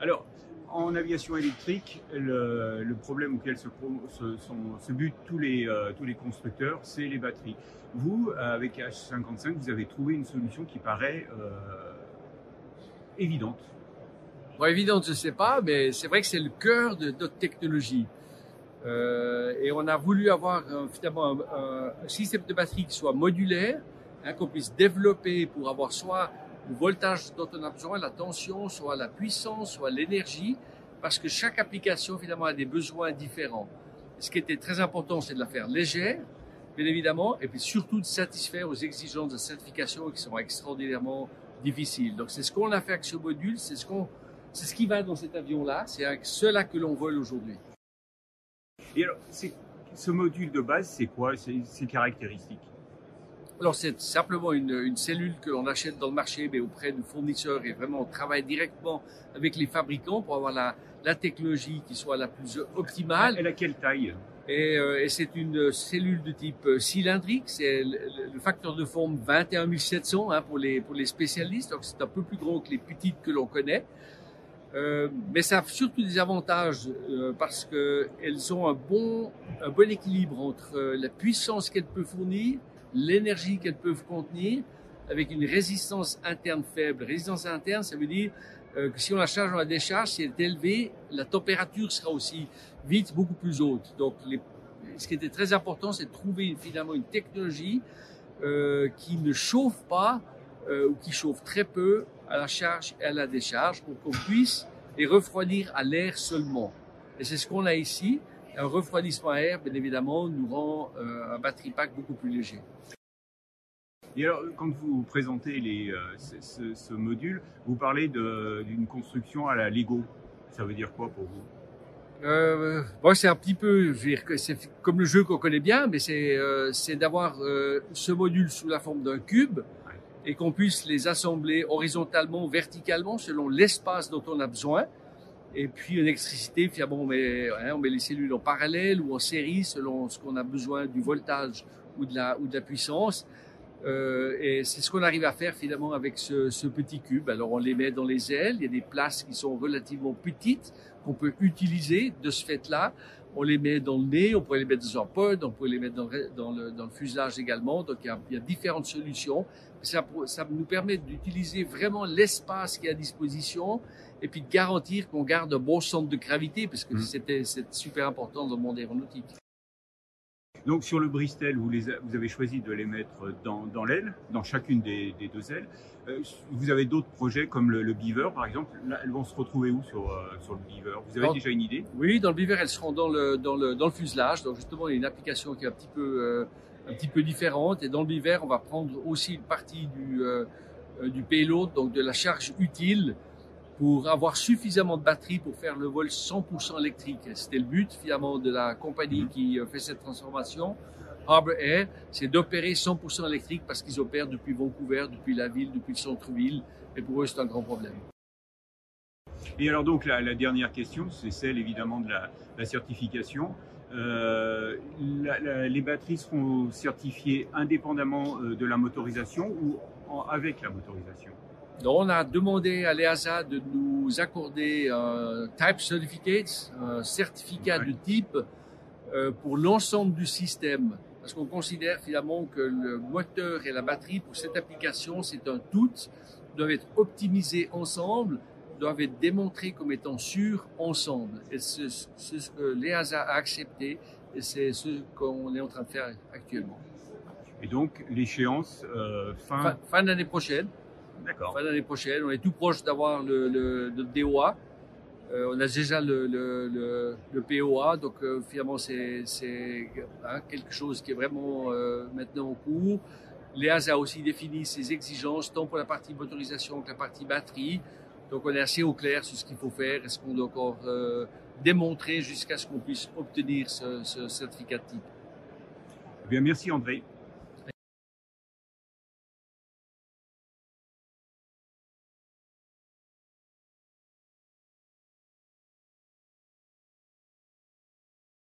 Alors, en aviation électrique, le, problème auquel se, butent tous les, euh, tous les constructeurs, c'est les batteries. Vous, avec H55, vous avez trouvé une solution qui paraît euh, évidente. Évidente, je ne sais pas, mais c'est vrai que c'est le cœur de notre technologie. Euh, et on a voulu avoir finalement un, un, système de batterie qui soit modulaire, hein, qu'on puisse développer pour avoir soit le voltage dont on a besoin, la tension, soit la puissance, soit l'énergie, parce que chaque application finalement a des besoins différents. Ce qui était très important, c'est de la faire légère, bien évidemment, et puis surtout de satisfaire aux exigences de certification qui sont extraordinairement difficiles. Donc c'est ce qu'on a fait avec ce module, c'est ce qu'on, ce qui va dans cet avion-là, c'est avec cela que l'on vole aujourd'hui. Et alors, ce module de base, c'est quoi? Ses caractéristiques alors c'est simplement une, une, cellule que l'on achète dans le marché, mais auprès de fournisseurs et vraiment on travaille directement avec les fabricants pour avoir la, la technologie qui soit la plus optimale. Elle a quelle taille? Et, euh, et c'est une cellule de type euh, cylindrique. C'est le, le, facteur de forme 21700 hein, pour les pour les spécialistes. Donc c'est un peu plus gros que les petites que l'on connaît. Euh, mais ça a surtout des avantages euh, parce que elles ont un bon un bon équilibre entre euh, la puissance qu'elles peuvent fournir l'énergie qu'elles peuvent contenir avec une résistance interne faible. Résistance interne, ça veut dire euh, que si on la charge ou la décharge, si elle est élevée, la température sera aussi vite beaucoup plus haute. Donc, ce qui était très important, c'est de trouver finalement une technologie euh, qui ne chauffe pas euh, ou qui chauffe très peu à la charge et à la décharge pour qu'on puisse les refroidir à l'air seulement. Et c'est ce qu'on a ici. Un refroidissement à air, bien évidemment, nous rend euh, un batterie pack beaucoup plus léger. Et alors, quand vous présentez les, euh, ce, ce, module, vous parlez d'une construction à la Lego. Ça veut dire quoi pour vous? Euh, bon, c'est un petit peu, je veux dire que c'est comme le jeu qu'on connaît bien, mais c'est euh, d'avoir euh, ce module sous la forme d'un cube et qu'on puisse les assembler horizontalement, verticalement, selon l'espace dont on a besoin. Et puis une électricité, finalement, on met, hein, on met les cellules en parallèle ou en série selon ce qu'on a besoin du voltage ou de la, puissance. Euh, et c'est ce qu'on arrive à faire finalement avec ce, petit cube. Alors on les met dans les ailes, il y a des places qui sont relativement petites qu'on peut utiliser de ce fait-là. On les met dans le nez, on pourrait les mettre dans un pod, on pourrait les mettre dans, le, dans le fuselage également. Donc il y a différentes solutions. Ça, ça nous permet d'utiliser vraiment l'espace qui est à disposition et puis de garantir qu'on garde un bon centre de gravité parce que mmh. c'était c'est super important dans le monde aéronautique. Donc sur le Bristol, vous, les, vous avez choisi de les mettre dans, dans l'aile, dans chacune des, des deux ailes. Euh, vous avez d'autres projets comme le, le, Beaver, par exemple. Là, elles vont se retrouver où sur, euh, sur le Beaver? Vous avez dans, déjà une idée? Oui, dans le Beaver, elles seront dans le, dans le, dans le fuselage. Donc justement, il y a une application qui est un petit peu, euh, un petit peu différente. Et dans le Beaver, on va prendre aussi une partie du, euh, du payload, donc de la charge utile, pour avoir suffisamment de batterie pour faire le vol 100% électrique. C'était le but finalement de la compagnie qui fait cette transformation. Harbour Air, c'est d'opérer 100% électrique parce qu'ils opèrent depuis Vancouver, depuis la ville, depuis le centre-ville. Et pour eux, c'est un grand problème. Et alors donc la, la dernière question, c'est celle évidemment de la, la certification. Euh, la, la, les batteries seront certifiées indépendamment euh, de la motorisation ou en, avec la motorisation? Donc, on a demandé à l'EASA de nous accorder un Type Certificate, un certificat de type euh, pour l'ensemble du système. Parce qu'on considère finalement que le moteur et la batterie pour cette application, c'est un tout, doivent être optimisés ensemble, doivent être démontrés comme étant sûrs ensemble. Et c'est ce que l'EASA a accepté et c'est ce qu'on est en train de faire actuellement. Et donc, l'échéance euh, fin... fin... Fin d'année prochaine. D'accord. Fin d'année prochaine, on est tout proche d'avoir le, le, le, DOA. Euh, on a déjà le, le, le POA, donc euh, finalement c'est hein, quelque chose qui est vraiment euh, maintenant en cours. L'EAS a aussi défini ses exigences, tant pour la partie motorisation que la partie batterie. Donc on est assez au clair sur ce qu'il faut faire et ce qu'on doit encore euh, démontrer jusqu'à ce qu'on puisse obtenir ce, ce certificat de type. Eh bien, merci André.